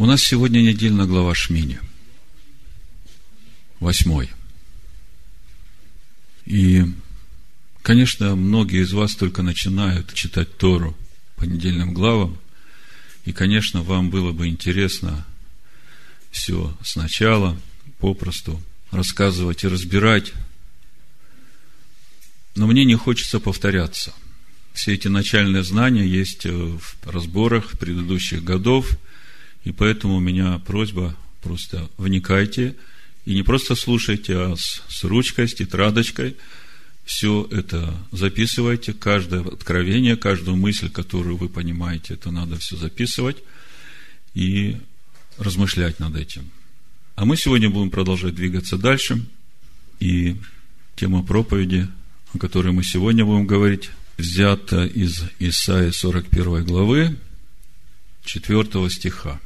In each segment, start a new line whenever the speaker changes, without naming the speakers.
У нас сегодня недельная глава Шмини. Восьмой. И, конечно, многие из вас только начинают читать Тору по недельным главам. И, конечно, вам было бы интересно все сначала, попросту рассказывать и разбирать. Но мне не хочется повторяться. Все эти начальные знания есть в разборах предыдущих годов – и поэтому у меня просьба, просто вникайте и не просто слушайте, а с, с ручкой, с тетрадочкой все это записывайте, каждое откровение, каждую мысль, которую вы понимаете, это надо все записывать и размышлять над этим. А мы сегодня будем продолжать двигаться дальше. И тема проповеди, о которой мы сегодня будем говорить, взята из Исаии 41 главы, 4 стиха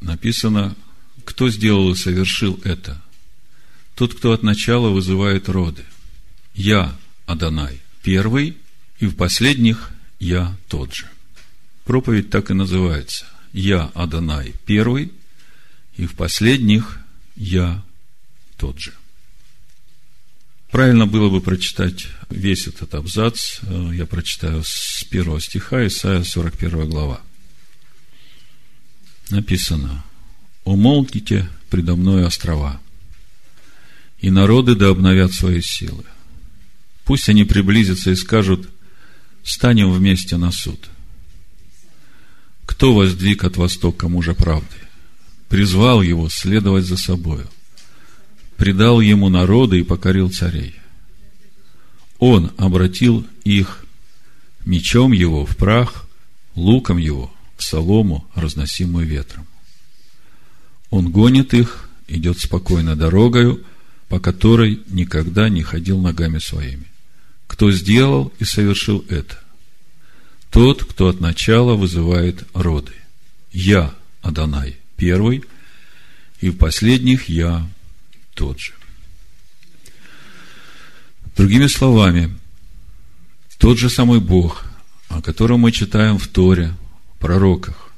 написано, кто сделал и совершил это? Тот, кто от начала вызывает роды. Я, Адонай, первый, и в последних я тот же. Проповедь так и называется. Я, Адонай, первый, и в последних я тот же. Правильно было бы прочитать весь этот абзац. Я прочитаю с первого стиха, Исайя 41 глава написано, «Умолкните предо мной острова, и народы да обновят свои силы. Пусть они приблизятся и скажут, станем вместе на суд. Кто воздвиг от востока мужа правды? Призвал его следовать за собою. Предал ему народы и покорил царей. Он обратил их мечом его в прах, луком его солому, разносимую ветром. Он гонит их, идет спокойно дорогою, по которой никогда не ходил ногами своими. Кто сделал и совершил это? Тот, кто от начала вызывает роды. Я, Адонай, первый, и в последних я тот же. Другими словами, тот же самый Бог, о котором мы читаем в Торе, пророках,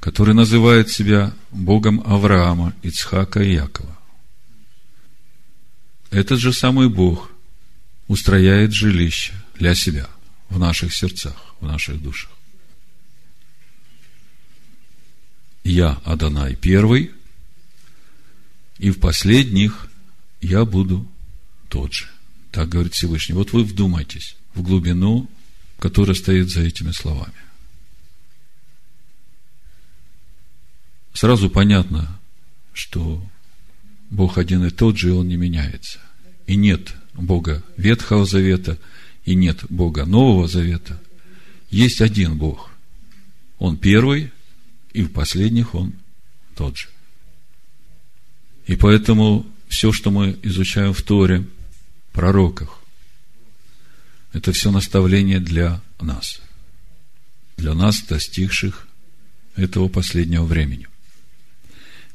который называет себя Богом Авраама, Ицхака и Якова. Этот же самый Бог устрояет жилище для себя в наших сердцах, в наших душах. Я Адонай первый, и в последних я буду тот же. Так говорит Всевышний. Вот вы вдумайтесь в глубину, которая стоит за этими словами. Сразу понятно, что Бог один и тот же, и Он не меняется. И нет Бога Ветхого Завета, и нет Бога Нового Завета. Есть один Бог. Он первый, и в последних Он тот же. И поэтому все, что мы изучаем в Торе, пророках, это все наставление для нас. Для нас, достигших этого последнего времени.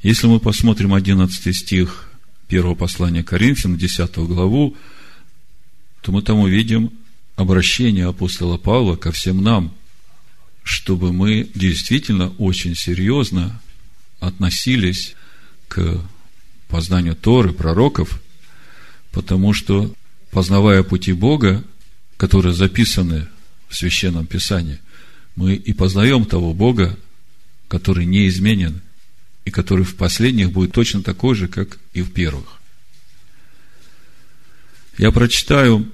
Если мы посмотрим 11 стих первого послания Коринфян, 10 главу, то мы там увидим обращение апостола Павла ко всем нам, чтобы мы действительно очень серьезно относились к познанию Торы, пророков, потому что, познавая пути Бога, которые записаны в Священном Писании, мы и познаем того Бога, который не изменен и который в последних будет точно такой же, как и в первых. Я прочитаю,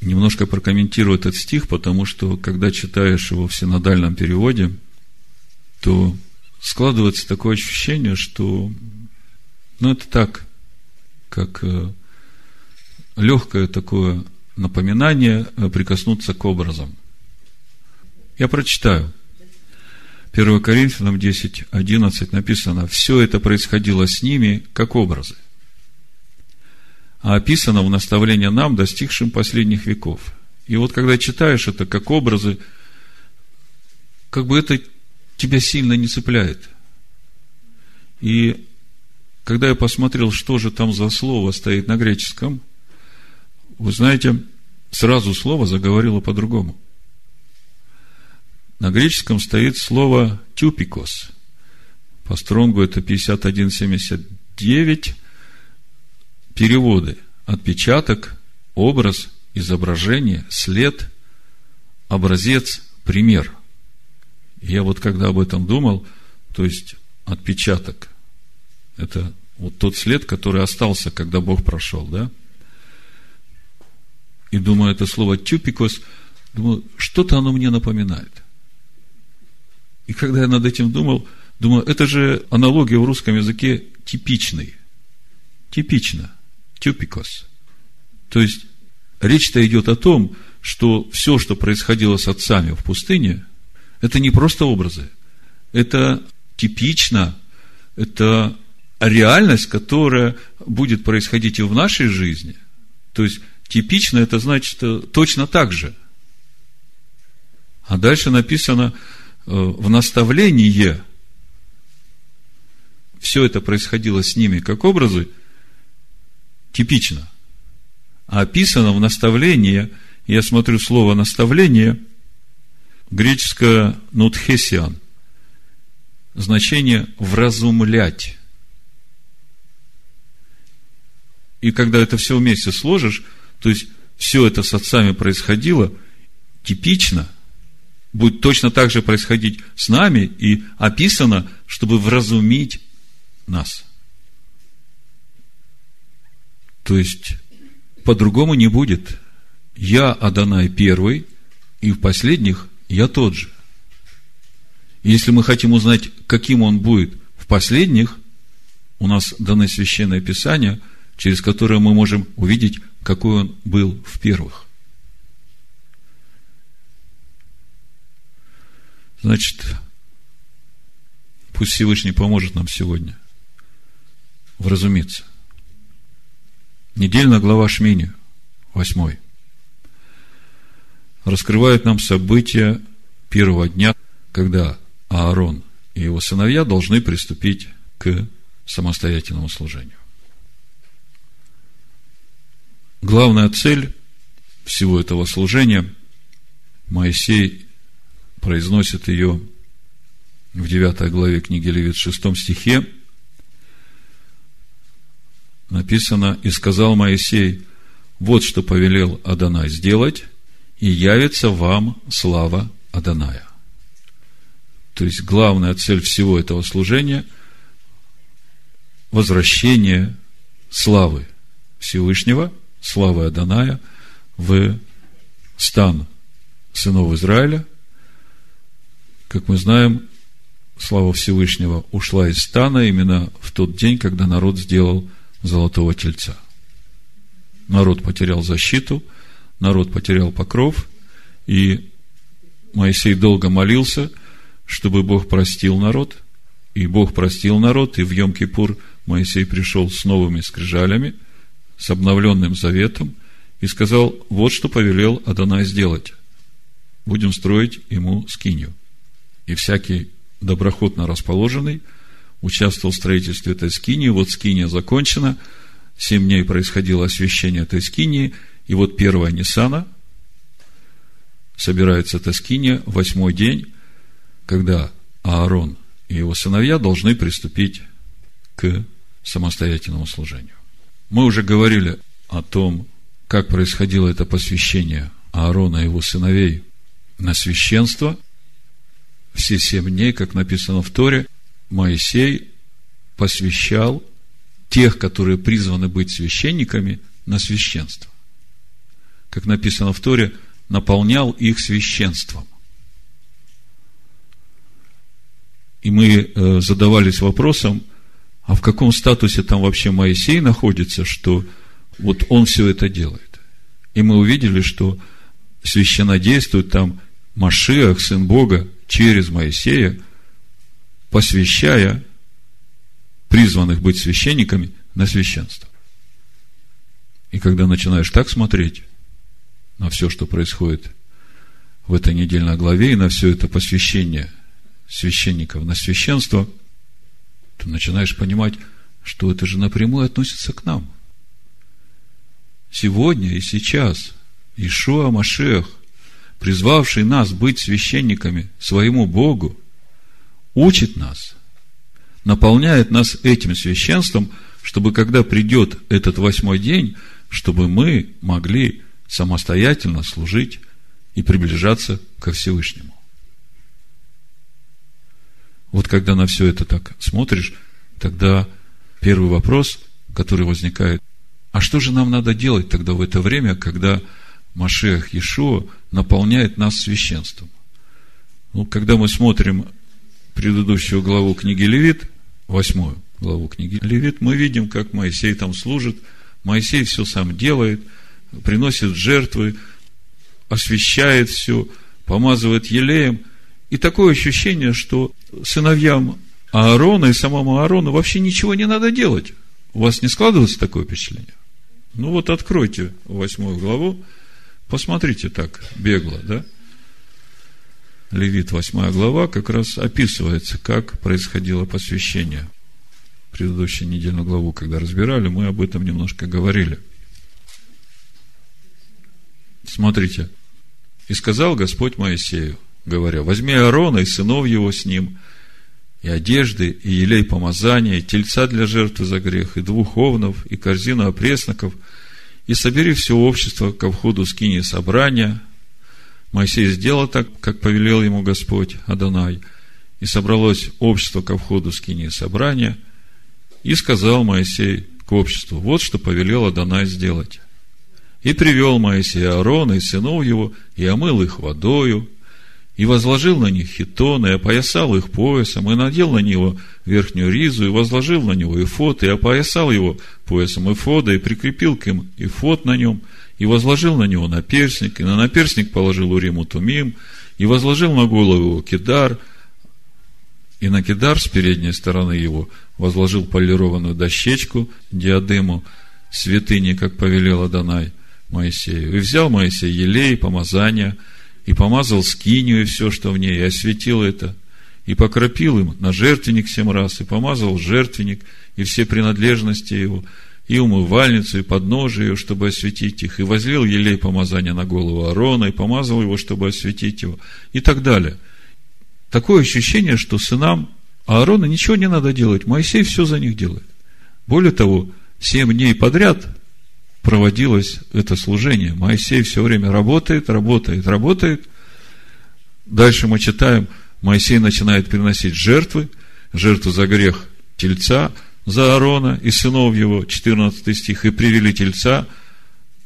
немножко прокомментирую этот стих, потому что, когда читаешь его в синодальном переводе, то складывается такое ощущение, что, ну, это так, как э, легкое такое напоминание э, прикоснуться к образам. Я прочитаю – 1 Коринфянам 10, 11 написано, все это происходило с ними как образы. А описано в наставлении нам, достигшим последних веков. И вот когда читаешь это как образы, как бы это тебя сильно не цепляет. И когда я посмотрел, что же там за слово стоит на греческом, вы знаете, сразу слово заговорило по-другому – на греческом стоит слово «тюпикос». По Стронгу это 5179. Переводы. Отпечаток, образ, изображение, след, образец, пример. Я вот когда об этом думал, то есть отпечаток, это вот тот след, который остался, когда Бог прошел, да? И думаю, это слово тюпикос, думаю, что-то оно мне напоминает. И когда я над этим думал, думаю, это же аналогия в русском языке типичный. Типично. Тюпикос. То есть, речь-то идет о том, что все, что происходило с отцами в пустыне, это не просто образы. Это типично, это реальность, которая будет происходить и в нашей жизни. То есть, типично это значит э, точно так же. А дальше написано в наставлении все это происходило с ними как образы, типично. А описано в наставлении, я смотрю слово наставление, греческое нутхесиан, значение вразумлять. И когда это все вместе сложишь, то есть все это с отцами происходило типично, будет точно так же происходить с нами и описано, чтобы вразумить нас. То есть, по-другому не будет. Я Адонай первый, и в последних я тот же. если мы хотим узнать, каким он будет в последних, у нас даны священное писание, через которое мы можем увидеть, какой он был в первых. Значит, пусть Всевышний поможет нам сегодня вразумиться. Недельная глава Шмини, восьмой, раскрывает нам события первого дня, когда Аарон и его сыновья должны приступить к самостоятельному служению. Главная цель всего этого служения, Моисей произносит ее в 9 главе книги Левит, в 6 стихе, написано, «И сказал Моисей, вот что повелел Адонай сделать, и явится вам слава Адоная». То есть, главная цель всего этого служения – возвращение славы Всевышнего, славы Адоная в стан сынов Израиля. Как мы знаем, слава Всевышнего ушла из стана именно в тот день, когда народ сделал – золотого тельца. Народ потерял защиту, народ потерял покров, и Моисей долго молился, чтобы Бог простил народ, и Бог простил народ, и в Йом-Кипур Моисей пришел с новыми скрижалями, с обновленным заветом, и сказал, вот что повелел Адонай сделать. Будем строить ему скинью. И всякий доброхотно расположенный – участвовал в строительстве этой скинии. Вот скиния закончена. Семь дней происходило освящение этой скинии. И вот первая Ниссана собирается эта скиния, восьмой день, когда Аарон и его сыновья должны приступить к самостоятельному служению. Мы уже говорили о том, как происходило это посвящение Аарона и его сыновей на священство. Все семь дней, как написано в Торе, Моисей посвящал тех, которые призваны быть священниками, на священство. Как написано в Торе, наполнял их священством. И мы э, задавались вопросом, а в каком статусе там вообще Моисей находится, что вот он все это делает. И мы увидели, что священно действует там Машиах, Сын Бога, через Моисея – посвящая призванных быть священниками на священство. И когда начинаешь так смотреть на все, что происходит в этой недельной главе, и на все это посвящение священников на священство, то начинаешь понимать, что это же напрямую относится к нам. Сегодня и сейчас Ишуа Машех, призвавший нас быть священниками своему Богу, учит нас наполняет нас этим священством, чтобы когда придет этот восьмой день, чтобы мы могли самостоятельно служить и приближаться ко Всевышнему. Вот когда на все это так смотришь, тогда первый вопрос, который возникает, а что же нам надо делать тогда в это время, когда Машех Иешуа наполняет нас священством? Ну, когда мы смотрим предыдущую главу книги Левит, восьмую главу книги Левит, мы видим, как Моисей там служит. Моисей все сам делает, приносит жертвы, освещает все, помазывает елеем. И такое ощущение, что сыновьям Аарона и самому Аарону вообще ничего не надо делать. У вас не складывается такое впечатление? Ну вот откройте восьмую главу, посмотрите так, бегло, да? Левит, восьмая глава, как раз описывается, как происходило посвящение. Предыдущую недельную главу, когда разбирали, мы об этом немножко говорили. Смотрите. «И сказал Господь Моисею, говоря, возьми Аарона и сынов его с ним, и одежды, и елей помазания, и тельца для жертвы за грех, и двух овнов, и корзину опресноков, и собери все общество ко входу скини собрания, Моисей сделал так, как повелел ему Господь Адонай, и собралось общество ко входу скини собрания, и сказал Моисей к обществу, вот что повелел Адонай сделать. И привел Моисей Аарона и сынов его, и омыл их водою, и возложил на них хитоны, и опоясал их поясом, и надел на него верхнюю ризу, и возложил на него эфот, и опоясал его поясом эфода, и прикрепил к им эфот на нем, и возложил на него наперсник, и на наперсник положил Уриму Тумим, и возложил на голову его кидар, и на кидар с передней стороны его возложил полированную дощечку, диадему, святыни, как повелел Адонай Моисею. И взял Моисей елей, помазания, и помазал скинию и все, что в ней, и осветил это, и покропил им на жертвенник семь раз, и помазал жертвенник, и все принадлежности его, и умывальницу, и подножие ее, чтобы осветить их, и возлил елей помазания на голову Аарона, и помазал его, чтобы осветить его, и так далее. Такое ощущение, что сынам Аарона ничего не надо делать, Моисей все за них делает. Более того, семь дней подряд проводилось это служение. Моисей все время работает, работает, работает. Дальше мы читаем, Моисей начинает приносить жертвы, жертву за грех тельца, за Аарона и сынов его, 14 стих, и привели тельца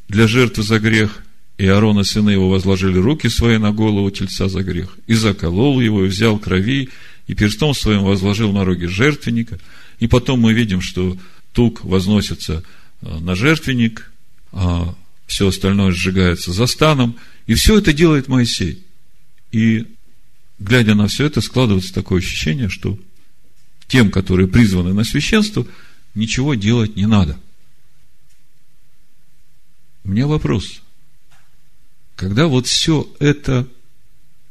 для жертвы за грех, и Аарон и сыны его возложили руки свои на голову тельца за грех, и заколол его, и взял крови, и перстом своим возложил на роги жертвенника. И потом мы видим, что тук возносится э, на жертвенник, а все остальное сжигается за станом. И все это делает Моисей. И, глядя на все это, складывается такое ощущение, что тем, которые призваны на священство, ничего делать не надо. У меня вопрос. Когда вот все это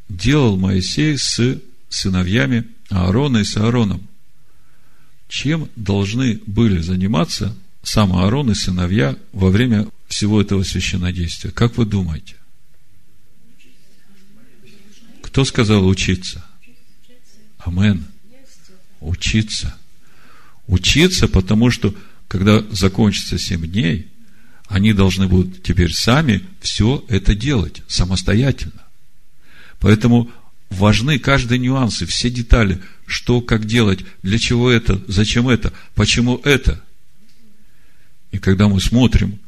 делал Моисей с сыновьями Аарона и с Аароном, чем должны были заниматься сам Аарон и сыновья во время всего этого священнодействия? Как вы думаете? Кто сказал учиться? Амен учиться. Учиться, потому что, когда закончится семь дней, они должны будут теперь сами все это делать самостоятельно. Поэтому важны каждый нюанс и все детали, что, как делать, для чего это, зачем это, почему это. И когда мы смотрим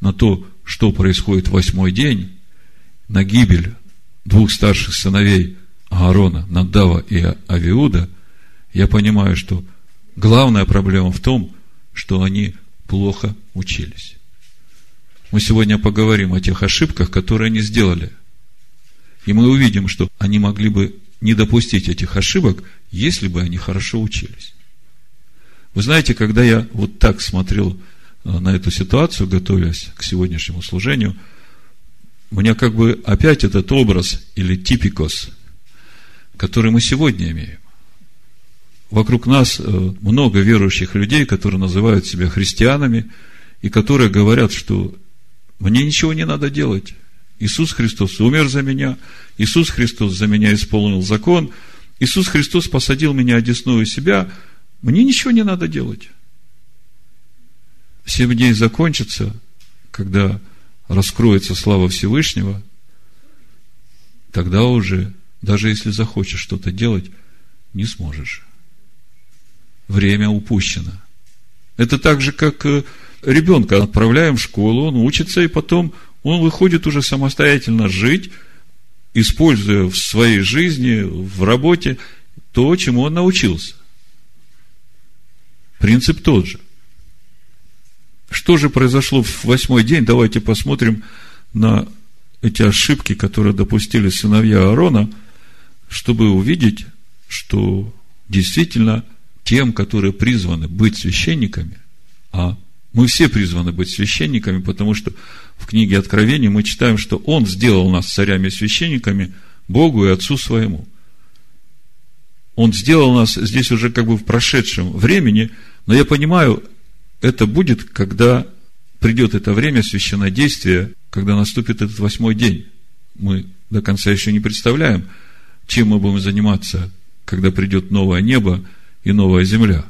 на то, что происходит в восьмой день, на гибель двух старших сыновей Аарона, Надава и Авиуда – я понимаю, что главная проблема в том, что они плохо учились. Мы сегодня поговорим о тех ошибках, которые они сделали. И мы увидим, что они могли бы не допустить этих ошибок, если бы они хорошо учились. Вы знаете, когда я вот так смотрел э, на эту ситуацию, готовясь к сегодняшнему служению, у меня как бы опять этот образ или типикос, который мы сегодня имеем вокруг нас э, много верующих людей, которые называют себя христианами, и которые говорят, что мне ничего не надо делать. Иисус Христос умер за меня, Иисус Христос за меня исполнил закон, Иисус Христос посадил меня одесную себя, Мне ничего не надо делать. Семь дней закончится, когда раскроется слава Всевышнего, тогда уже, даже если захочешь что-то делать, не сможешь. Время упущено. Это так же, как э, ребенка отправляем в школу, он учится, и потом он выходит уже самостоятельно жить, используя в своей жизни, в работе то, чему он научился. Принцип тот же. Что же произошло в восьмой день? Давайте посмотрим на эти ошибки, которые допустили сыновья Аарона, чтобы увидеть, что действительно тем, которые призваны быть священниками, а мы все призваны быть священниками, потому что в книге Откровения мы читаем, что Он сделал нас царями и священниками Богу и Отцу своему. Он сделал нас здесь уже как бы в прошедшем времени, но я понимаю, это будет, когда придет это время священнодействия, когда наступит этот восьмой день. Мы до конца еще не представляем, чем мы будем заниматься, когда придет новое небо и новая земля.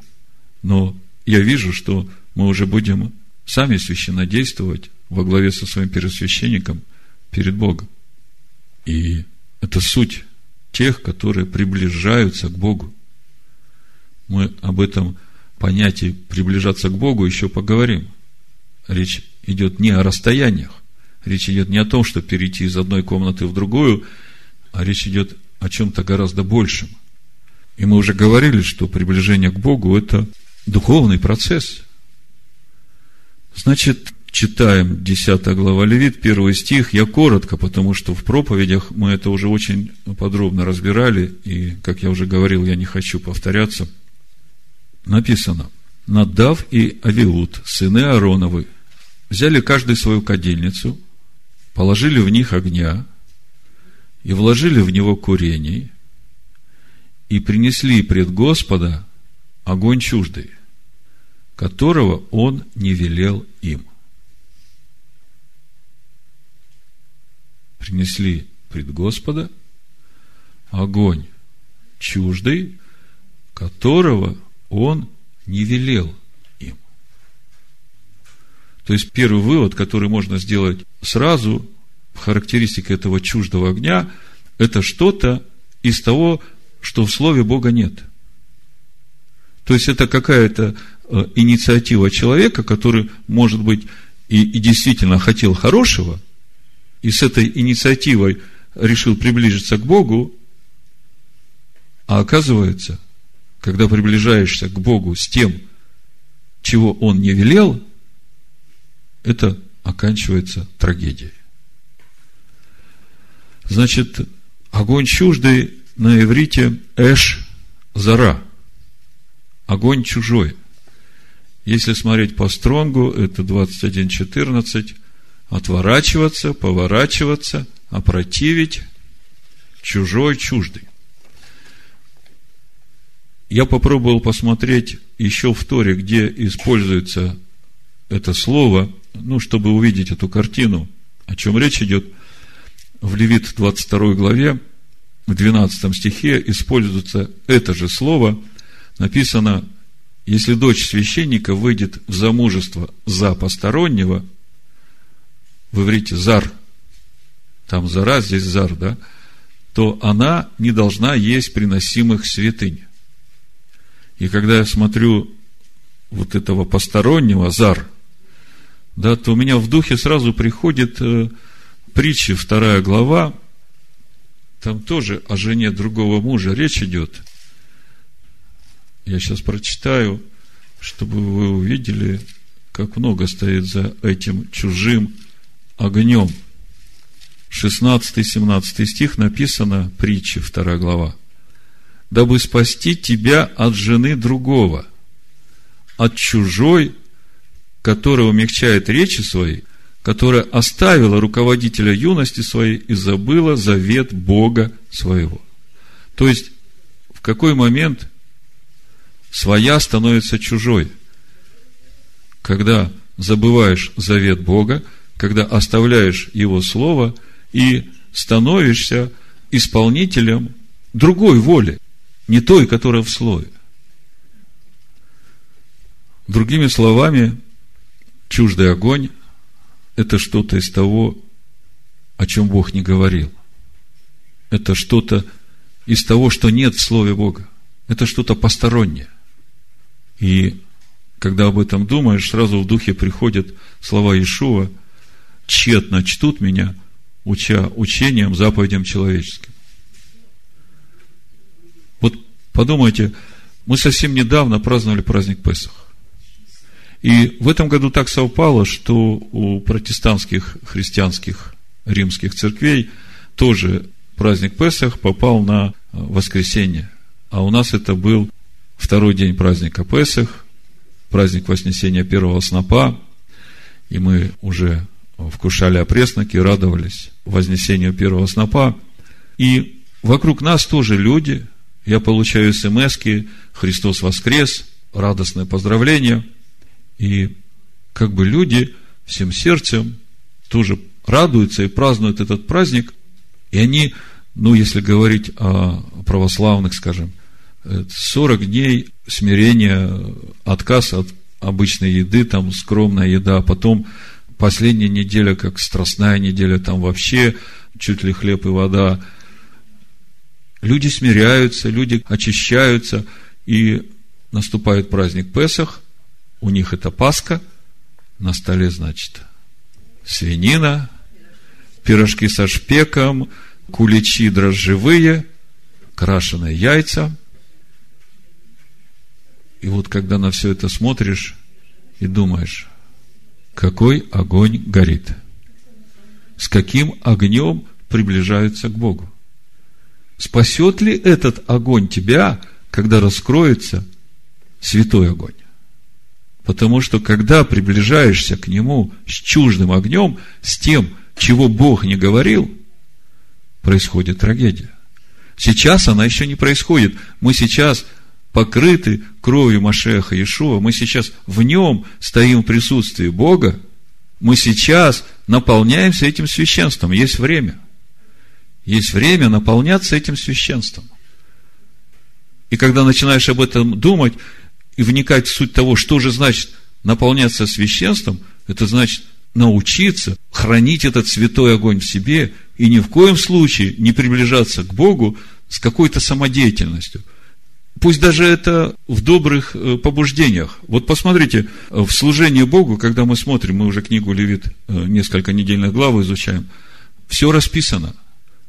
Но я вижу, что мы уже будем сами священнодействовать во главе со своим первосвященником перед Богом. И это суть тех, которые приближаются к Богу. Мы об этом понятии приближаться к Богу еще поговорим. Речь идет не о расстояниях, речь идет не о том, что перейти из одной комнаты в другую, а речь идет о чем-то гораздо большем. И мы уже говорили, что приближение к Богу – это духовный процесс. Значит, читаем 10 глава Левит, первый стих. Я коротко, потому что в проповедях мы это уже очень подробно разбирали, и, как я уже говорил, я не хочу повторяться. Написано, Надав и Авиуд, сыны Аароновы, взяли каждый свою кадильницу, положили в них огня и вложили в него курений, и принесли пред Господа огонь чуждый, которого он не велел им. принесли пред Господа огонь чуждый, которого он не велел им. То есть первый вывод, который можно сделать сразу, характеристика этого чуждого огня, это что-то из того, что в Слове Бога нет. То есть это какая-то э, инициатива человека, который, может быть, и, и действительно хотел хорошего – и с этой инициативой решил приблизиться к Богу, а оказывается, когда приближаешься к Богу с тем, чего Он не велел, это оканчивается трагедией. Значит, огонь чуждый на иврите эш зара. Огонь чужой. Если смотреть по стронгу, это 21.14, отворачиваться, поворачиваться, опротивить, чужой, чуждый. Я попробовал посмотреть еще в Торе, где используется это слово, ну, чтобы увидеть эту картину, о чем речь идет. В Левит 22 главе, в 12 стихе используется это же слово, написано, если дочь священника выйдет в замужество за постороннего, в иврите зар, там зара, здесь зар, да, то она не должна есть приносимых святынь. И когда я смотрю вот этого постороннего, зар, да, то у меня в духе сразу приходит э, притча, вторая глава, там тоже о жене другого мужа речь идет. Я сейчас прочитаю, чтобы вы увидели, как много стоит за этим чужим огнем. 16-17 стих написано, притча, 2 глава. Дабы спасти тебя от жены другого, от чужой, которая умягчает речи свои, которая оставила руководителя юности своей и забыла завет Бога своего. То есть, в какой момент своя становится чужой? Когда забываешь завет Бога, когда оставляешь Его Слово и становишься исполнителем другой воли, не той, которая в Слове. Другими словами, чуждый огонь – это что-то из того, о чем Бог не говорил. Это что-то из того, что нет в Слове Бога. Это что-то постороннее. И когда об этом думаешь, сразу в духе приходят слова Иешуа, тщетно чтут меня, уча учением, заповедям человеческим. Вот подумайте, мы совсем недавно праздновали праздник Песах. И в этом году так совпало, что у протестантских христианских римских церквей тоже праздник Песах попал на воскресенье. А у нас это был второй день праздника Песах, праздник Вознесения первого снопа, и мы уже вкушали опресноки, радовались вознесению первого снопа. И вокруг нас тоже люди, я получаю смс Христос воскрес, радостное поздравление. И как бы люди всем сердцем тоже радуются и празднуют этот праздник. И они, ну, если говорить о православных, скажем, 40 дней смирения, отказ от обычной еды, там скромная еда, а потом последняя неделя, как страстная неделя, там вообще чуть ли хлеб и вода. Люди смиряются, люди очищаются, и наступает праздник Песах, у них это Пасха, на столе, значит, свинина, пирожки со шпеком, куличи дрожжевые, крашеные яйца. И вот когда на все это смотришь и думаешь, какой огонь горит, с каким огнем приближаются к Богу. Спасет ли этот огонь тебя, когда раскроется святой огонь? Потому что, когда приближаешься к нему с чуждым огнем, с тем, чего Бог не говорил, происходит трагедия. Сейчас она еще не происходит. Мы сейчас покрыты кровью Машеха Иешуа, мы сейчас в нем стоим в присутствии Бога, мы сейчас наполняемся этим священством. Есть время. Есть время наполняться этим священством. И когда начинаешь об этом думать и вникать в суть того, что же значит наполняться священством, это значит научиться хранить этот святой огонь в себе и ни в коем случае не приближаться к Богу с какой-то самодеятельностью – Пусть даже это в добрых э, побуждениях. Вот посмотрите, в служении Богу, когда мы смотрим, мы уже книгу Левит э, несколько недельных глав изучаем, все расписано.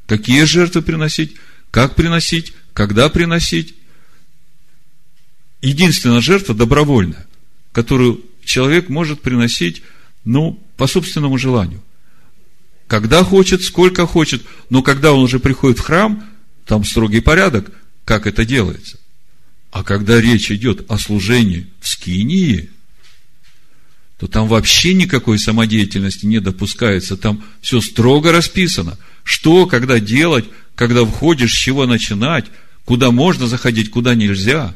Какие жертвы приносить, как приносить, когда приносить. Единственная жертва добровольная, которую человек может приносить, ну, по собственному желанию. Когда хочет, сколько хочет, но когда он уже приходит в храм, там строгий порядок, как это делается. А когда речь идет о служении в Скинии, то там вообще никакой самодеятельности не допускается. Там все строго расписано. Что, когда делать, когда входишь, с чего начинать, куда можно заходить, куда нельзя.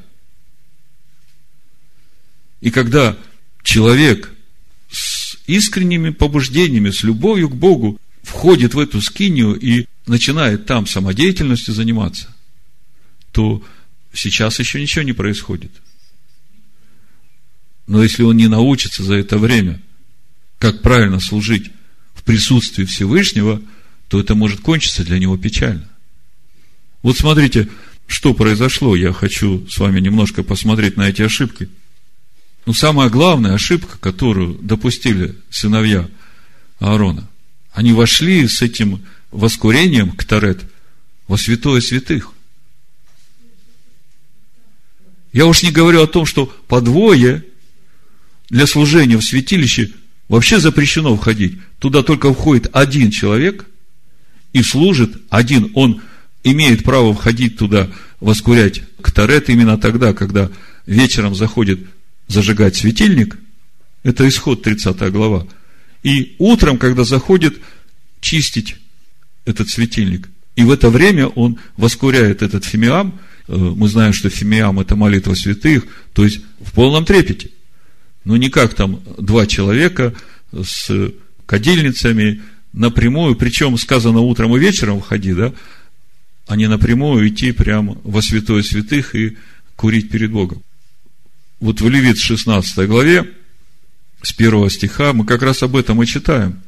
И когда человек с искренними побуждениями, с любовью к Богу входит в эту скинию и начинает там самодеятельностью заниматься, то Сейчас еще ничего не происходит. Но если он не научится за это время, как правильно служить в присутствии Всевышнего, то это может кончиться для него печально. Вот смотрите, что произошло. Я хочу с вами немножко посмотреть на эти ошибки. Ну, самая главная ошибка, которую допустили сыновья Аарона, они вошли с этим воскурением к Тарет во святое святых. Я уж не говорю о том, что по двое для служения в святилище вообще запрещено входить. Туда только входит один человек и служит один. Он имеет право входить туда, воскурять катарет именно тогда, когда вечером заходит зажигать светильник. Это исход 30 глава. И утром, когда заходит, чистить этот светильник. И в это время он воскуряет этот фимиам – Э, мы знаем, что фимиам – это молитва святых, то есть в полном трепете. Но не как там два человека с кадильницами напрямую, причем сказано утром и вечером входи, да, а не напрямую идти прямо во святое святых и курить перед Богом. вот в Левит 16 главе, с первого стиха, мы как раз об этом и читаем.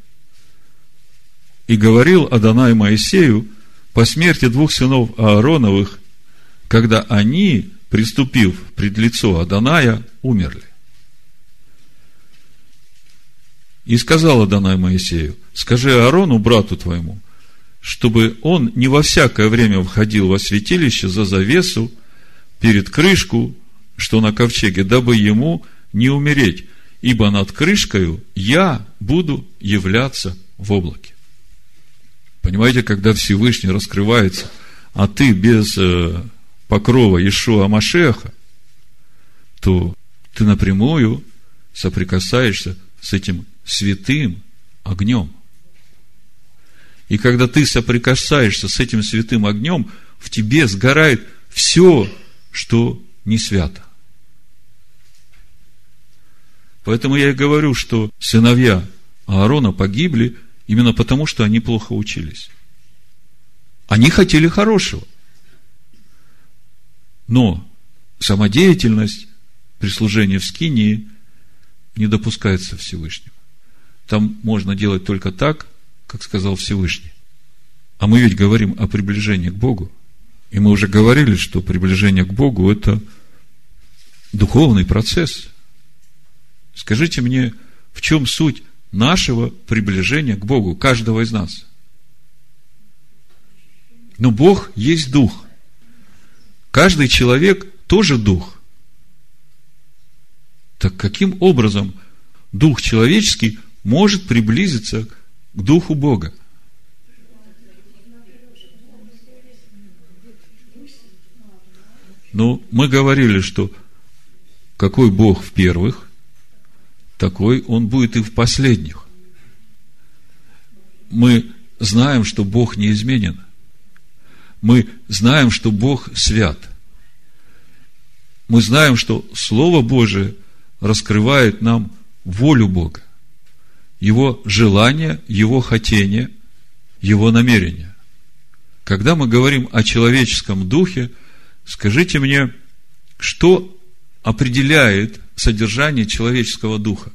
«И говорил Адонай Моисею по смерти двух сынов Аароновых, когда они, приступив пред лицо Адоная, умерли. И сказал Адонай Моисею, скажи Аарону, брату твоему, чтобы он не во всякое время входил во святилище за завесу перед крышку, что на ковчеге, дабы ему не умереть, ибо над крышкою я буду являться в облаке. Понимаете, когда Всевышний раскрывается, а ты без э, покрова Ишуа Машеха, то ты напрямую соприкасаешься с этим святым огнем. И когда ты соприкасаешься с этим святым огнем, в тебе сгорает все, что не свято. Поэтому я и говорю, что сыновья Аарона погибли именно потому, что они плохо учились. Они хотели хорошего. Но самодеятельность при служении в Скинии не допускается Всевышнего. Там можно делать только так, как сказал Всевышний. А мы ведь говорим о приближении к Богу. И мы уже говорили, что приближение к Богу – это духовный процесс. Скажите мне, в чем суть нашего приближения к Богу, каждого из нас? Но Бог есть Дух. Каждый человек тоже Дух. Так каким образом Дух человеческий может приблизиться к Духу Бога? Ну, мы говорили, что какой Бог в первых, такой Он будет и в последних. Мы знаем, что Бог неизменен. Мы знаем, что Бог свят. Мы знаем, что Слово Божие раскрывает нам волю Бога, Его желание, Его хотение, Его намерение. Когда мы говорим о человеческом духе, скажите мне, что определяет содержание человеческого духа.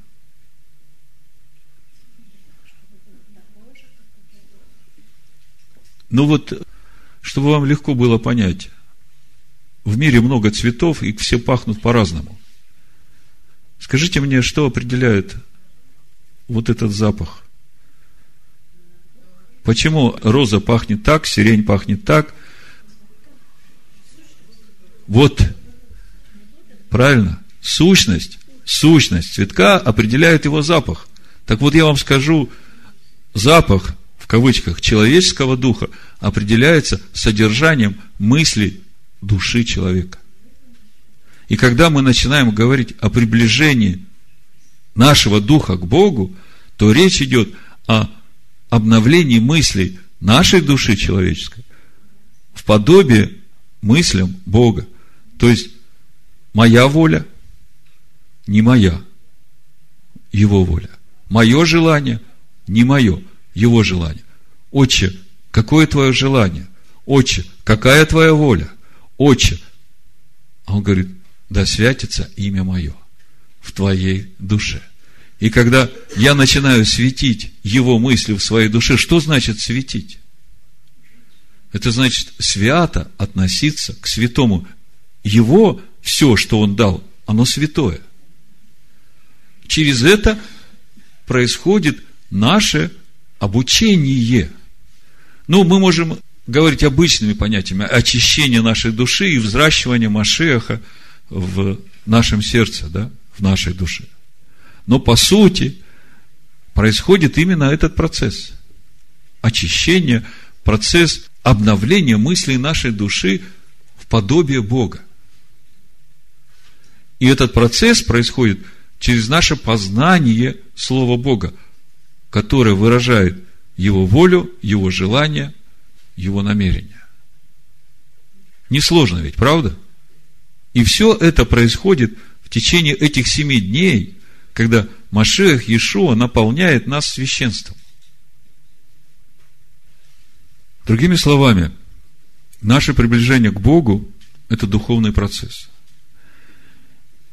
Ну вот, чтобы вам легко было понять, в мире много цветов, и все пахнут по-разному. Скажите мне, что определяет вот этот запах? Почему роза пахнет так, сирень пахнет так? Вот Правильно? Сущность, сущность цветка определяет его запах. Так вот, я вам скажу, запах, в кавычках, человеческого духа определяется содержанием мыслей души человека. И когда мы начинаем говорить о приближении нашего духа к Богу, то речь идет о обновлении мыслей нашей души человеческой в подобие мыслям Бога. То есть, Моя воля не моя, его воля. Мое желание не мое, его желание. Отче, какое твое желание? Отче, какая твоя воля? Отче. А он говорит, да святится имя мое в твоей душе. И когда я начинаю светить его мысли в своей душе, что значит светить? Это значит свято относиться к святому. Его все, что Он дал, оно святое. Через это происходит наше обучение. Ну, мы можем говорить обычными понятиями очищение нашей души и взращивание Машеха в нашем сердце, да, в нашей душе. Но по сути происходит именно этот процесс. Очищение, процесс обновления мыслей нашей души в подобие Бога. И этот процесс происходит через наше познание Слова Бога, которое выражает Его волю, Его желание, Его намерение. Несложно ведь, правда? И все это происходит в течение этих семи дней, когда Машех Иешуа наполняет нас священством. Другими словами, наше приближение к Богу – это духовный процесс –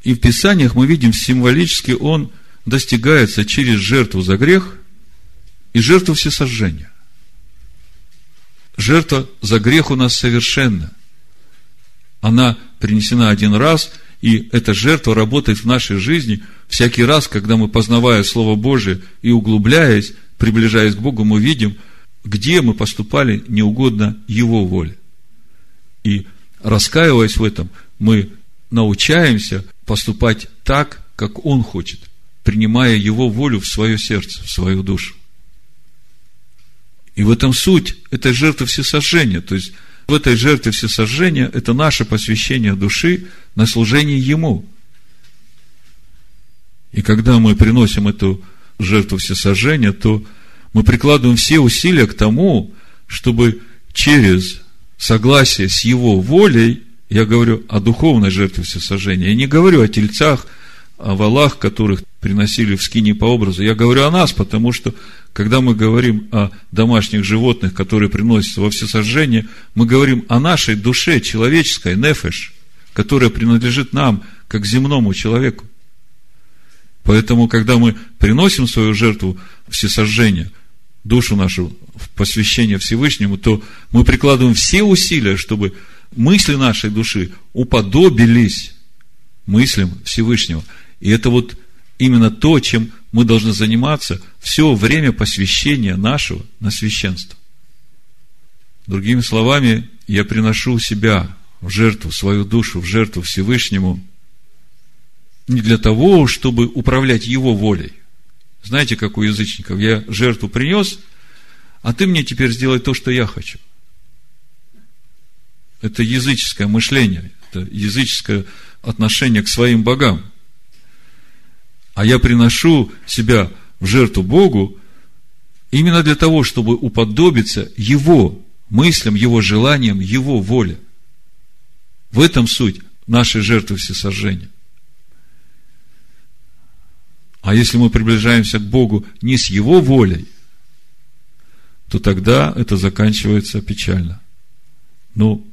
И в Писаниях мы видим символически он достигается через жертву за грех и жертву всесожжения. Жертва за грех у нас совершенна. Она принесена один раз, и эта жертва работает в нашей жизни всякий раз, когда мы, познавая Слово Божие и углубляясь, приближаясь к Богу, мы видим, где мы поступали неугодно Его воле. И раскаиваясь в этом, мы научаемся поступать так, как Он хочет, принимая Его волю в свое сердце, в свою душу. И в этом суть этой жертвы всесожжения. То есть, в этой жертве всесожжения это наше посвящение души на служение Ему. И когда мы приносим эту жертву всесожжения, то мы прикладываем все усилия к тому, чтобы через согласие с Его волей, я говорю о духовной жертве всесожжения, я не говорю о тельцах, о валах, которых приносили в скине по образу, я говорю о нас, потому что, когда мы говорим о домашних животных, которые приносятся во всесожжение, мы говорим о нашей душе человеческой, нефеш, которая принадлежит нам, как земному человеку. Поэтому, когда мы приносим свою жертву всесожжения – душу нашу в посвящение Всевышнему, то мы прикладываем все усилия, чтобы мысли нашей души уподобились мыслям Всевышнего. И это вот именно то, чем мы должны заниматься все время посвящения нашего на священство. Другими словами, я приношу себя в жертву, свою душу в жертву Всевышнему не для того, чтобы управлять Его волей, знаете, как у язычников, я жертву принес, а ты мне теперь сделай то, что я хочу. Это языческое мышление, это языческое отношение к своим богам. А я приношу себя в жертву Богу именно для того, чтобы уподобиться Его мыслям, Его желаниям, Его воле. В этом суть нашей жертвы всесожжения. А если мы приближаемся к Богу не с Его волей, то тогда это заканчивается печально. Ну,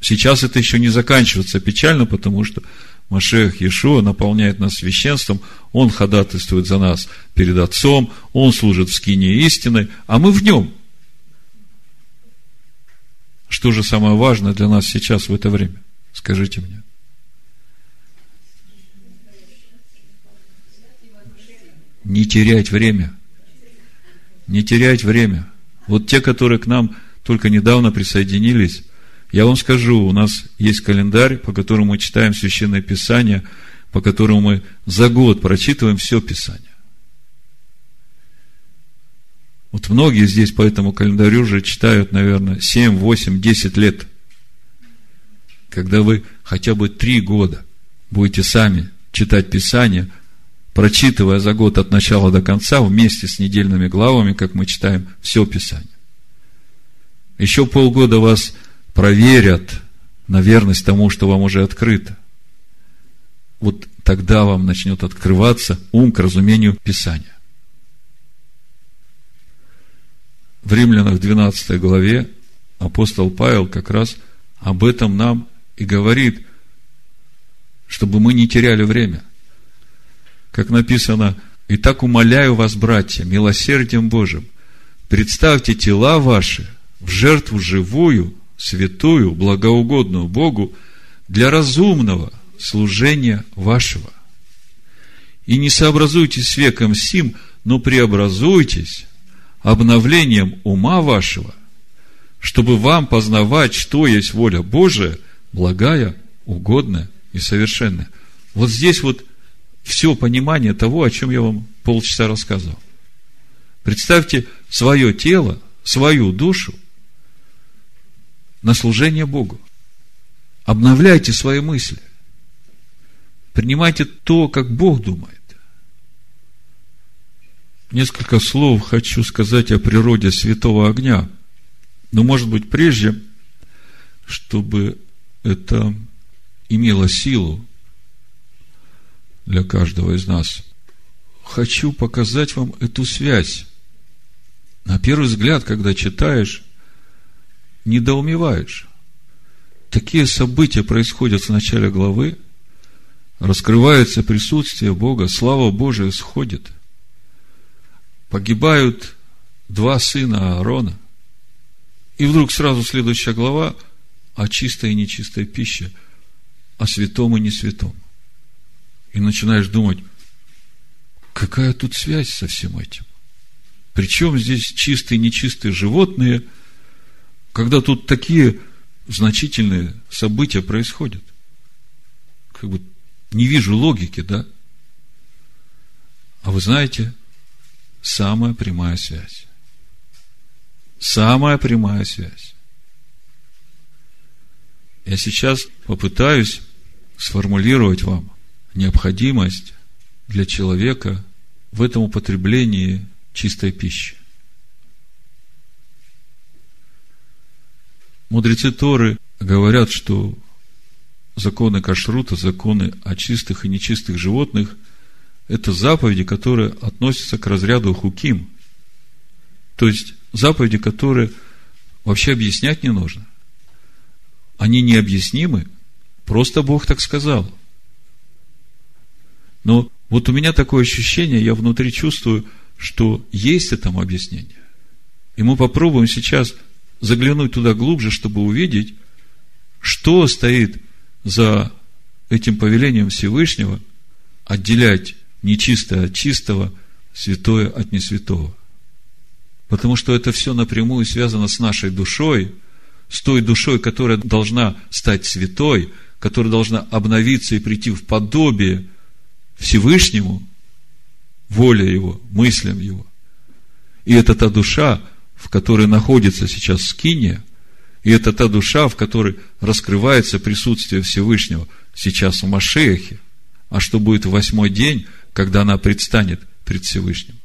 сейчас это еще не заканчивается печально, потому что Машех Иешуа наполняет нас священством, Он ходатайствует за нас перед Отцом, Он служит в скине истины, а мы в Нем. Что же самое важное для нас сейчас в это время? Скажите мне. не терять время. Не терять время. Вот те, которые к нам только недавно присоединились, я вам скажу, у нас есть календарь, по которому мы читаем Священное Писание, по которому мы за год прочитываем все Писание. Вот многие здесь по этому календарю уже читают, наверное, 7, 8, 10 лет. Когда вы хотя бы три года будете сами читать Писание – прочитывая за год от начала до конца, вместе с недельными главами, как мы читаем, все Писание. Еще полгода вас проверят на верность тому, что вам уже открыто. Вот тогда вам начнет открываться ум к разумению Писания. В Римлянах 12 главе апостол Павел как раз об этом нам и говорит, чтобы мы не теряли время как написано, «И так умоляю вас, братья, милосердием Божьим, представьте тела ваши в жертву живую, святую, благоугодную Богу для разумного служения вашего. И не сообразуйтесь с веком сим, но преобразуйтесь обновлением ума вашего, чтобы вам познавать, что есть воля Божия, благая, угодная и совершенная. Вот здесь вот все понимание того, о чем я вам полчаса рассказал. Представьте свое тело, свою душу на служение Богу. Обновляйте свои мысли. Принимайте то, как Бог думает. Несколько слов хочу сказать о природе святого огня. Но, может быть, прежде, чтобы это имело силу, для каждого из нас. Хочу показать вам эту связь. На первый взгляд, когда читаешь, недоумеваешь. Такие события происходят в начале главы, раскрывается присутствие Бога, слава Божия сходит. Погибают два сына Аарона. И вдруг сразу следующая глава о чистой и нечистой пище, о святом и несвятом. И начинаешь думать, какая тут связь со всем этим? Причем здесь чистые и нечистые животные, когда тут такие значительные события происходят? Как бы не вижу логики, да? А вы знаете, самая прямая связь. Самая прямая связь. Я сейчас попытаюсь сформулировать вам необходимость для человека в этом употреблении чистой пищи. Мудрецы Торы говорят, что законы кашрута, законы о чистых и нечистых животных – это заповеди, которые относятся к разряду хуким. То есть, заповеди, которые вообще объяснять не нужно. Они необъяснимы, просто Бог так сказал. Но вот у меня такое ощущение, я внутри чувствую, что есть этому объяснение. И мы попробуем сейчас заглянуть туда глубже, чтобы увидеть, что стоит за этим повелением Всевышнего отделять нечистое от чистого, святое от несвятого. Потому что это все напрямую связано с нашей душой, с той душой, которая должна стать святой, которая должна обновиться и прийти в подобие Всевышнему, воле Его, мыслям Его. И это та душа, в которой находится сейчас скиния, и это та душа, в которой раскрывается присутствие Всевышнего сейчас в Машехе. А что будет в восьмой день, когда она предстанет пред Всевышним?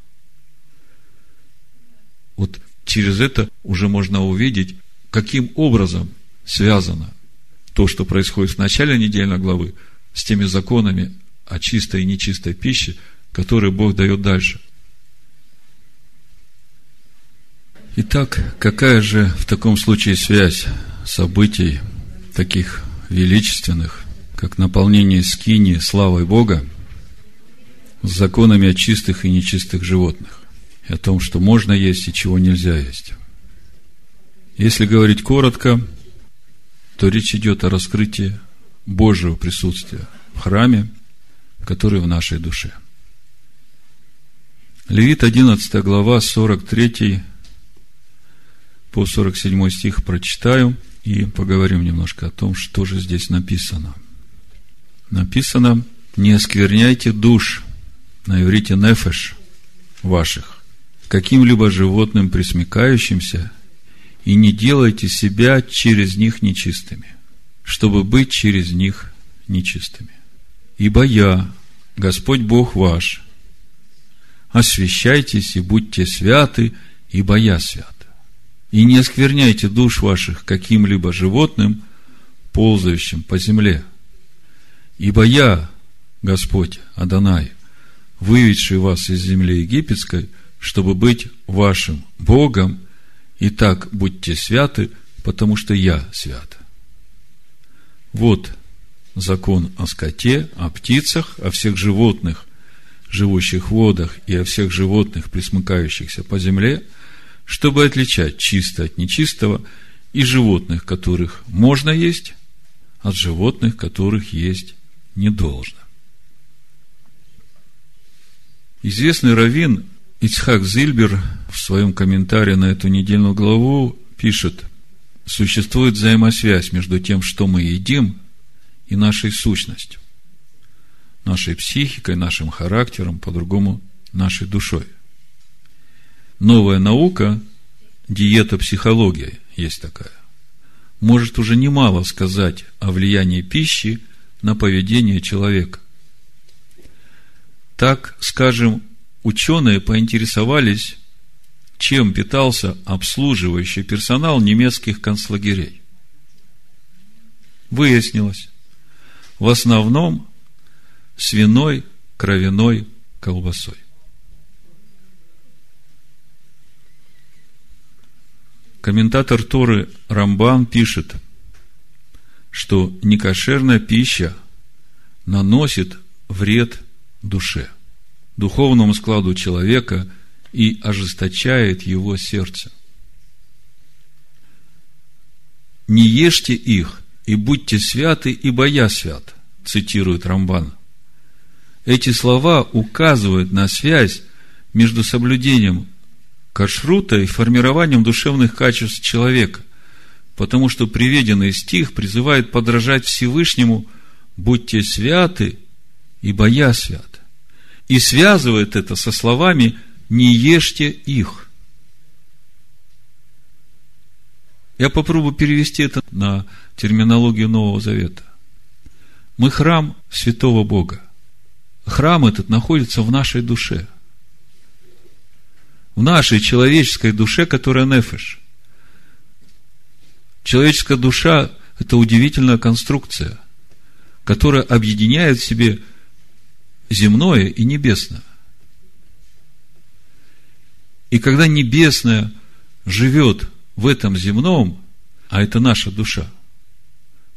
Вот через это уже можно увидеть, каким образом связано то, что происходит в начале недельной главы, с теми законами о чистой и нечистой пище, которые Бог дает дальше – Итак, какая же в таком случае связь событий таких величественных, как наполнение скини славой Бога, с законами о чистых и нечистых животных, и о том, что можно есть и чего нельзя есть? Если говорить коротко, то речь идет о раскрытии Божьего присутствия в храме, который в нашей душе. Левит 11 глава, 43 по 47 стих прочитаю и поговорим немножко о том, что же здесь написано. Написано, не оскверняйте душ, на иврите нефеш ваших, каким-либо животным присмекающимся, и не делайте себя через них нечистыми, чтобы быть через них нечистыми. Ибо я, Господь Бог ваш, освящайтесь и будьте святы, ибо я свят и не оскверняйте душ ваших каким-либо животным, ползающим по земле. Ибо я, Господь Адонай, выведший вас из земли египетской, чтобы быть вашим Богом, и так будьте святы, потому что я свят. Вот закон о скоте, о птицах, о всех животных, живущих в водах, и о всех животных, присмыкающихся по земле – чтобы отличать чисто от нечистого и животных, которых можно есть, от животных, которых есть не должно. Известный раввин Ицхак Зильбер в своем комментарии на эту недельную главу пишет, существует взаимосвязь между тем, что мы едим, и нашей сущностью, нашей психикой, нашим характером, по-другому, нашей душой новая наука, диета психология есть такая, может уже немало сказать о влиянии пищи на поведение человека. Так, скажем, ученые поинтересовались, чем питался обслуживающий персонал немецких концлагерей. Выяснилось, в основном свиной, кровяной колбасой. Комментатор Торы Рамбан пишет, что некошерная пища наносит вред душе, духовному складу человека и ожесточает его сердце. Не ешьте их, и будьте святы, ибо я свят, цитирует Рамбан. Эти слова указывают на связь между соблюдением кашрута и формированием душевных качеств человека, потому что приведенный стих призывает подражать Всевышнему «Будьте святы, ибо я свят». И связывает это со словами «Не ешьте их». Я попробую перевести это на терминологию Нового Завета. Мы храм святого Бога. Храм этот находится в нашей душе. В нашей человеческой душе, которая нефеш. Человеческая душа – это удивительная конструкция, которая объединяет в себе земное и небесное. И когда небесное живет в этом земном, а это наша душа,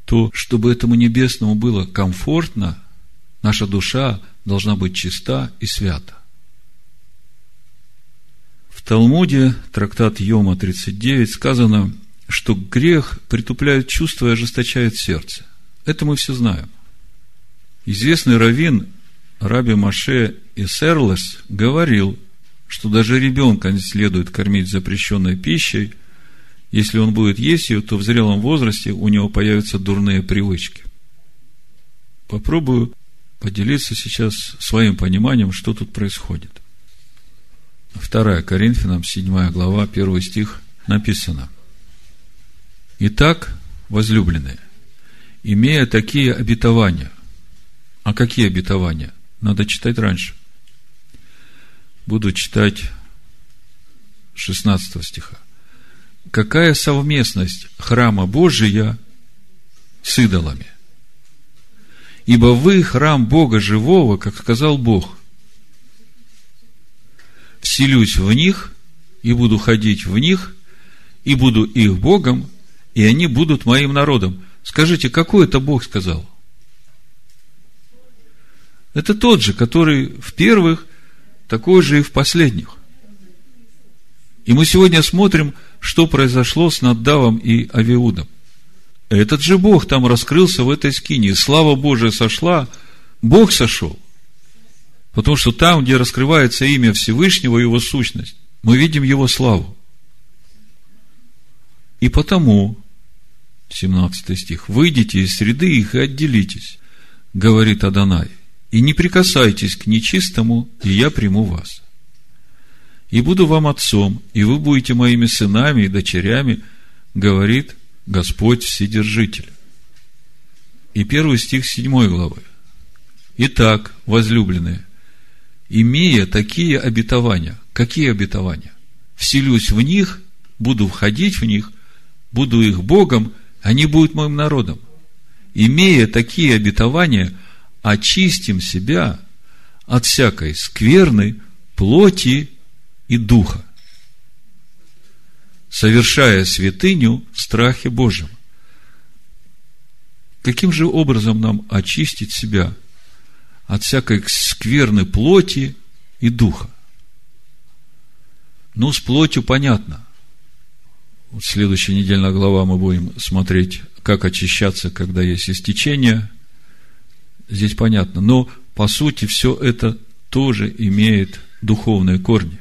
то чтобы этому небесному было комфортно, наша душа должна быть чиста и свята. В Талмуде, трактат Йома 39, сказано, что грех притупляет чувства и ожесточает сердце. Это мы все знаем. Известный раввин Раби Маше Исерлес говорил, что даже ребенка не следует кормить запрещенной пищей – если он будет есть ее, то в зрелом возрасте у него появятся дурные привычки. Попробую поделиться сейчас своим пониманием, что тут происходит. Вторая Коринфянам, 7 глава, 1 стих написано. Итак, возлюбленные, имея такие обетования, а какие обетования? Надо читать раньше. Буду читать 16 стиха какая совместность храма Божия с идолами? Ибо вы храм Бога живого, как сказал Бог. Вселюсь в них и буду ходить в них, и буду их Богом, и они будут моим народом. Скажите, какой это Бог сказал? Это тот же, который в первых, такой же и в последних. И мы сегодня смотрим – что произошло с Наддавом и Авиудом. Этот же Бог там раскрылся в этой скине. Слава Божия сошла, Бог сошел. Потому что там, где раскрывается имя Всевышнего и его сущность, мы видим его славу. И потому, 17 стих, выйдите из среды их и отделитесь, говорит Адонай, и не прикасайтесь к нечистому, и я приму вас и буду вам отцом, и вы будете моими сынами и дочерями, говорит Господь Вседержитель. И первый стих седьмой главы. Итак, возлюбленные, имея такие обетования, какие обетования? Вселюсь в них, буду входить в них, буду их Богом, они будут моим народом. Имея такие обетования, очистим себя от всякой скверной плоти и духа, совершая святыню в страхе Божьем. Каким же образом нам очистить себя от всякой скверной плоти и духа? Ну, с плотью понятно. Вот следующая недельная глава мы будем смотреть, как очищаться, когда есть истечение. Здесь понятно. Но, по сути, все это тоже имеет духовные корни.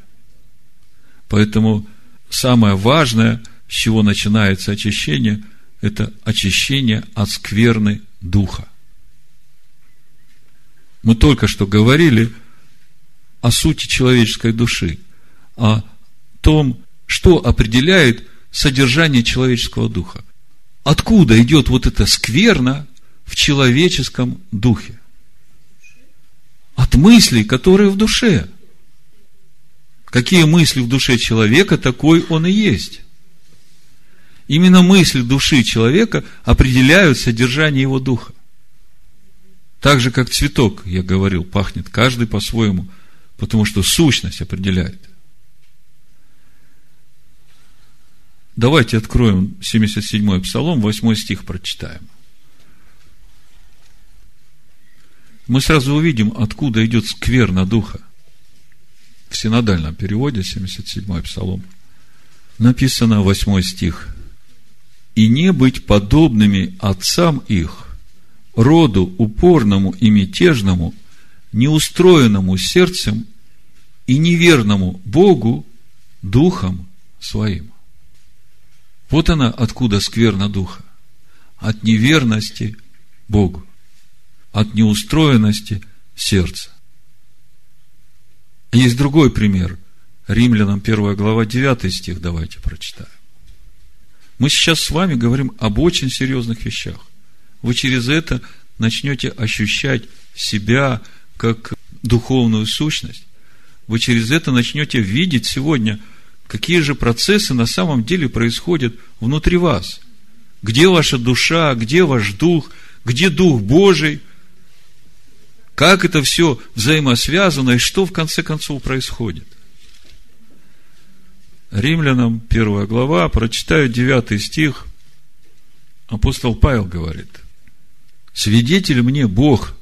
Поэтому самое важное, с чего начинается очищение, это очищение от скверны духа. Мы только что говорили о сути человеческой души, о том, что определяет содержание человеческого духа. Откуда идет вот эта скверна в человеческом духе? От мыслей, которые в душе – Какие мысли в душе человека, такой он и есть. Именно мысли души человека определяют содержание его духа. Так же, как цветок, я говорил, пахнет каждый по-своему, потому что сущность определяет. Давайте откроем 77-й Псалом, 8 стих прочитаем. мы сразу увидим, откуда идет скверна духа. В синодальном переводе, 77-й псалом, написано 8 стих. «И не быть подобными отцам их, роду упорному и мятежному, неустроенному сердцем и неверному Богу духом своим». Вот она откуда скверна духа. От неверности Богу от неустроенности сердца. Есть другой пример. Римлянам 1 глава 9 стих давайте прочитаем. Мы сейчас с вами говорим об очень серьезных вещах. Вы через это начнете ощущать себя как духовную сущность. Вы через это начнете видеть сегодня, какие же процессы на самом деле происходят внутри вас. Где ваша душа, где ваш дух, где Дух Божий, как это все взаимосвязано и что в конце концов происходит. Римлянам, первая глава, прочитаю девятый стих. Апостол Павел говорит, «Свидетель мне Бог,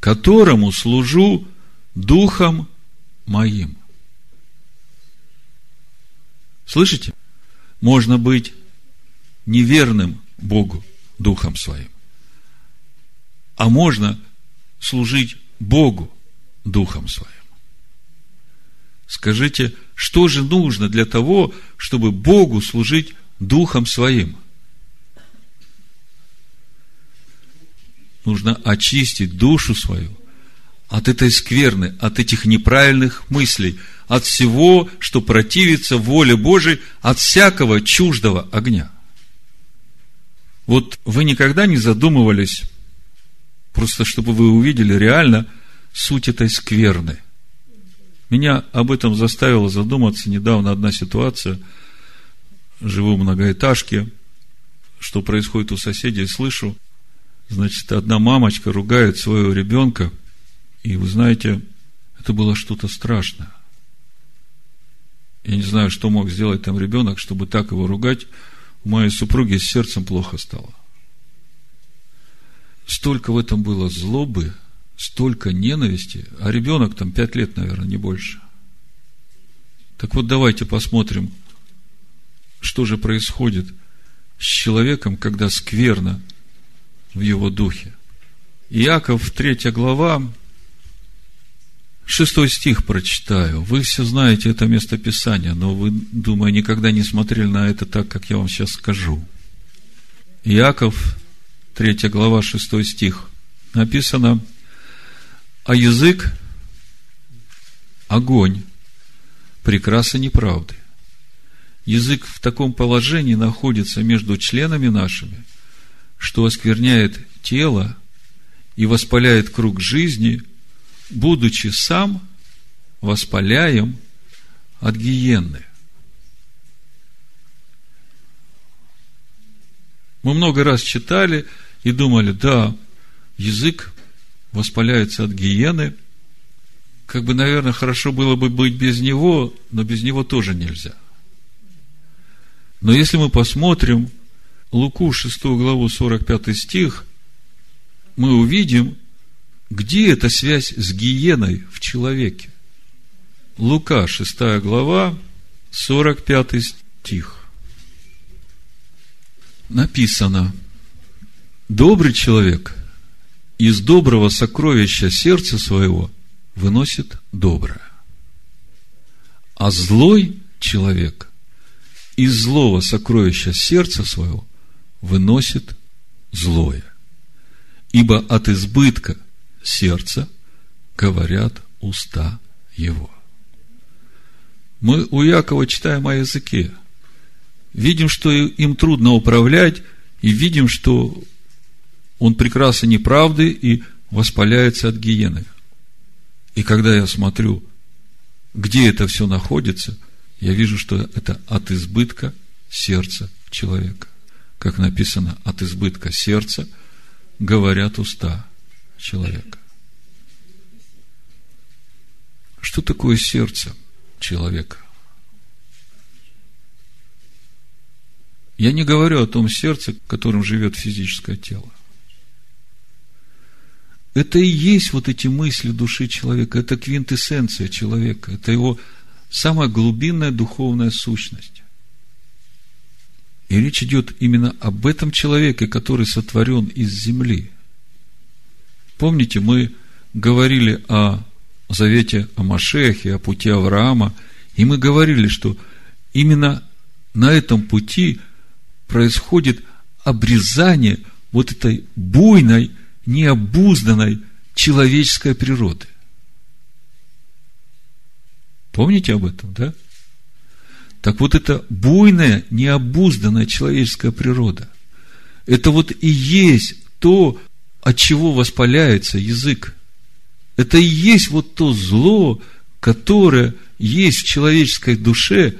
которому служу духом моим». Слышите? Можно быть неверным Богу духом своим. А можно служить Богу Духом Своим. Скажите, что же нужно для того, чтобы Богу служить Духом Своим? Нужно очистить душу свою от этой скверны, от этих неправильных мыслей, от всего, что противится воле Божией, от всякого чуждого огня. Вот вы никогда не задумывались Просто чтобы вы увидели реально суть этой скверны. Меня об этом заставила задуматься недавно одна ситуация. Живу в многоэтажке. Что происходит у соседей, слышу. Значит, одна мамочка ругает своего ребенка. И вы знаете, это было что-то страшное. Я не знаю, что мог сделать там ребенок, чтобы так его ругать. У моей супруги с сердцем плохо стало столько в этом было злобы, столько ненависти, а ребенок там пять лет, наверное, не больше. Так вот, давайте посмотрим, что же происходит с человеком, когда скверно в его духе. Иаков, третья глава, шестой стих прочитаю. Вы все знаете это место Писания, но вы, думаю, никогда не смотрели на это так, как я вам сейчас скажу. Иаков, 3 глава, 6 стих, написано, а язык – огонь, прекраса неправды. Язык в таком положении находится между членами нашими, что оскверняет тело и воспаляет круг жизни, будучи сам воспаляем от гиенны. Мы много раз читали и думали, да, язык воспаляется от гиены. Как бы, наверное, хорошо было бы быть без него, но без него тоже нельзя. Но если мы посмотрим Луку 6 главу 45 стих, мы увидим, где эта связь с гиеной в человеке. Лука 6 глава 45 стих написано, добрый человек из доброго сокровища сердца своего выносит доброе. А злой человек из злого сокровища сердца своего выносит злое. Ибо от избытка сердца говорят уста его. Мы у Якова читаем о языке – видим, что им трудно управлять, и видим, что он прекрасен неправды и воспаляется от гиены. И когда я смотрю, где это все находится, я вижу, что это от избытка сердца человека. Как написано, от избытка сердца говорят уста человека. Что такое сердце человека? Я не говорю о том сердце, которым живет физическое тело. это и есть вот эти мысли души человека, это квинтэссенция человека, это его самая глубинная духовная сущность. И речь идет именно об этом человеке, который сотворен из земли. Помните, мы говорили о завете о Машехе, о пути Авраама, и мы говорили, что именно на этом пути происходит обрезание вот этой буйной, необузданной человеческой природы. Помните об этом, да? Так вот, это буйная, необузданная человеческая природа. Это вот и есть то, от чего воспаляется язык. Это и есть вот то зло, которое есть в человеческой душе.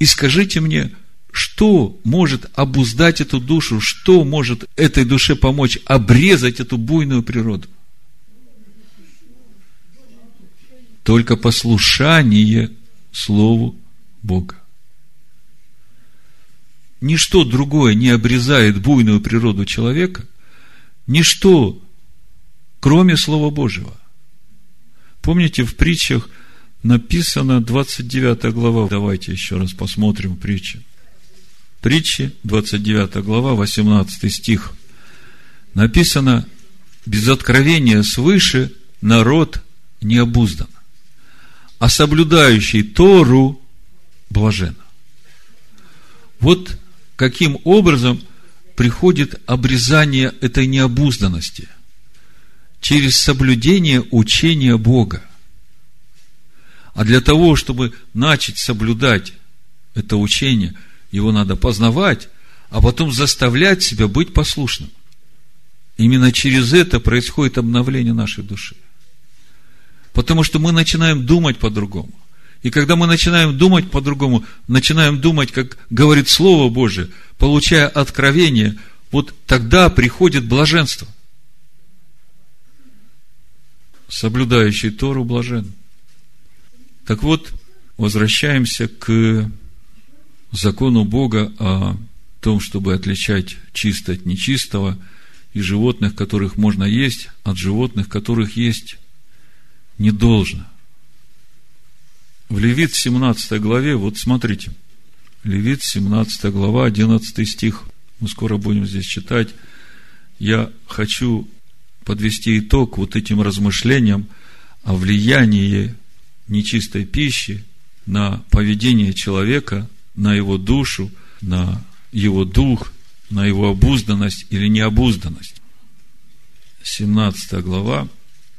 И скажите мне, что может обуздать эту душу, что может этой душе помочь обрезать эту буйную природу? Только послушание Слову Бога. Ничто другое не обрезает буйную природу человека, ничто, кроме Слова Божьего. Помните, в притчах написано 29 глава. Давайте еще раз посмотрим притчи. Притчи, 29 глава, 18 стих. Написано, без откровения свыше народ не обуздан а соблюдающий Тору блажен. Вот каким образом приходит обрезание этой необузданности через соблюдение учения Бога. А для того, чтобы начать соблюдать это учение, его надо познавать, а потом заставлять себя быть послушным. Именно через это происходит обновление нашей души. Потому что мы начинаем думать по-другому. И когда мы начинаем думать по-другому, начинаем думать, как говорит Слово Божие, получая откровение, вот тогда приходит блаженство. Соблюдающий Тору блажен. Так вот, возвращаемся к закону Бога о том, чтобы отличать чистое от нечистого, и животных, которых можно есть, от животных, которых есть не должно. В Левит 17 главе, вот смотрите, Левит 17 глава, 11 стих, мы скоро будем здесь читать. Я хочу подвести итог вот этим размышлениям о влиянии нечистой пищи на поведение человека, на его душу, на его дух, на его обузданность или необузданность. 17 глава,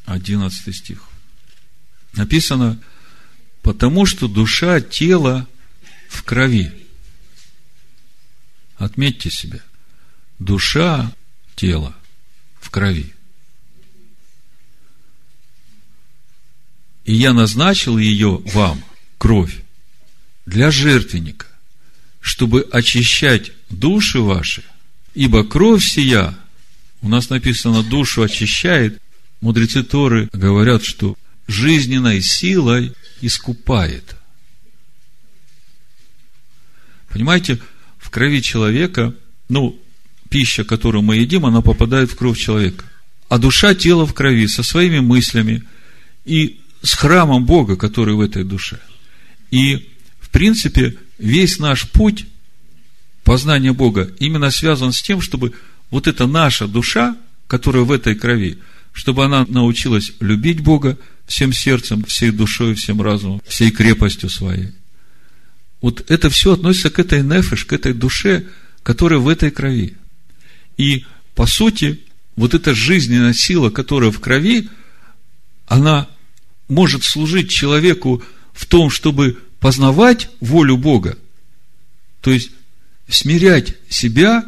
11 стих написано, потому что душа тела в крови. Отметьте себе, душа тела в крови. И я назначил ее вам, кровь, для жертвенника, чтобы очищать души ваши, ибо кровь сия, у нас написано, душу очищает, мудрецы Торы говорят, что жизненной силой искупает. Понимаете, в крови человека, ну, пища, которую мы едим, она попадает в кровь человека. А душа, тело в крови со своими мыслями и с храмом Бога, который в этой душе. И, в принципе, весь наш путь познания Бога именно связан с тем, чтобы вот эта наша душа, которая в этой крови, чтобы она научилась любить Бога, всем сердцем, всей душой, всем разумом, всей крепостью своей. Вот это все относится к этой нефеш, к этой душе, которая в этой крови. И, по сути, вот эта жизненная сила, которая в крови, она может служить человеку в том, чтобы познавать волю Бога, то есть смирять себя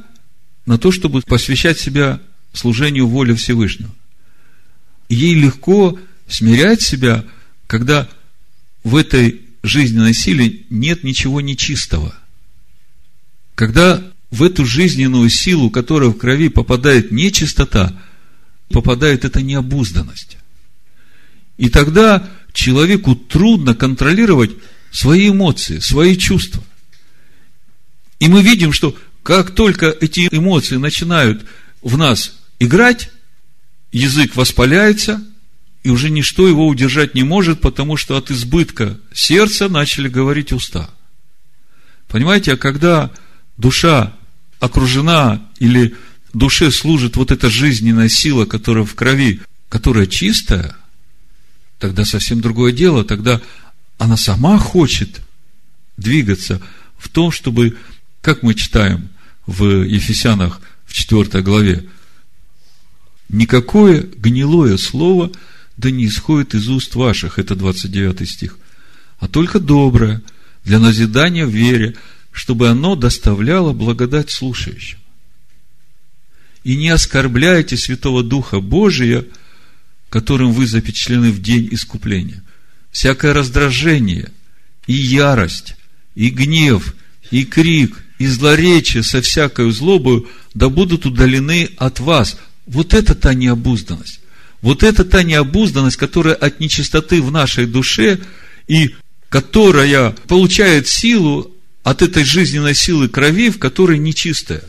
на то, чтобы посвящать себя служению воли Всевышнего. Ей легко смирять себя, когда в этой жизненной силе нет ничего нечистого. Когда в эту жизненную силу, которая в крови попадает нечистота, попадает эта необузданность. И тогда человеку трудно контролировать свои эмоции, свои чувства. И мы видим, что как только эти эмоции начинают в нас играть, язык воспаляется, и уже ничто его удержать не может, потому что от избытка сердца начали говорить уста. Понимаете, а когда душа окружена или душе служит вот эта жизненная сила, которая в крови, которая чистая, тогда совсем другое дело. Тогда она сама хочет двигаться в том, чтобы, как мы читаем в Ефесянах в 4 главе, никакое гнилое слово да не исходит из уст ваших, это 29 стих, а только доброе, для назидания в вере, чтобы оно доставляло благодать слушающим. И не оскорбляйте Святого Духа Божия, которым вы запечатлены в день искупления. Всякое раздражение и ярость, и гнев, и крик, и злоречие со всякой злобою да будут удалены от вас. Вот это та необузданность. Вот это та необузданность, которая от нечистоты в нашей душе и которая получает силу от этой жизненной силы крови, в которой нечистая.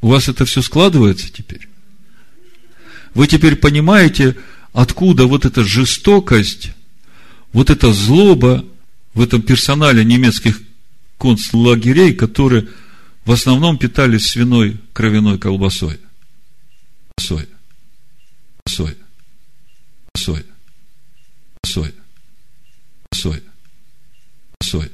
У вас это все складывается теперь? Вы теперь понимаете, откуда вот эта жестокость, вот эта злоба в этом персонале немецких концлагерей, которые в основном питались свиной кровяной колбасой. Колбасой. Колбасой. Колбасой. Колбасой. Колбасой. Колбасой.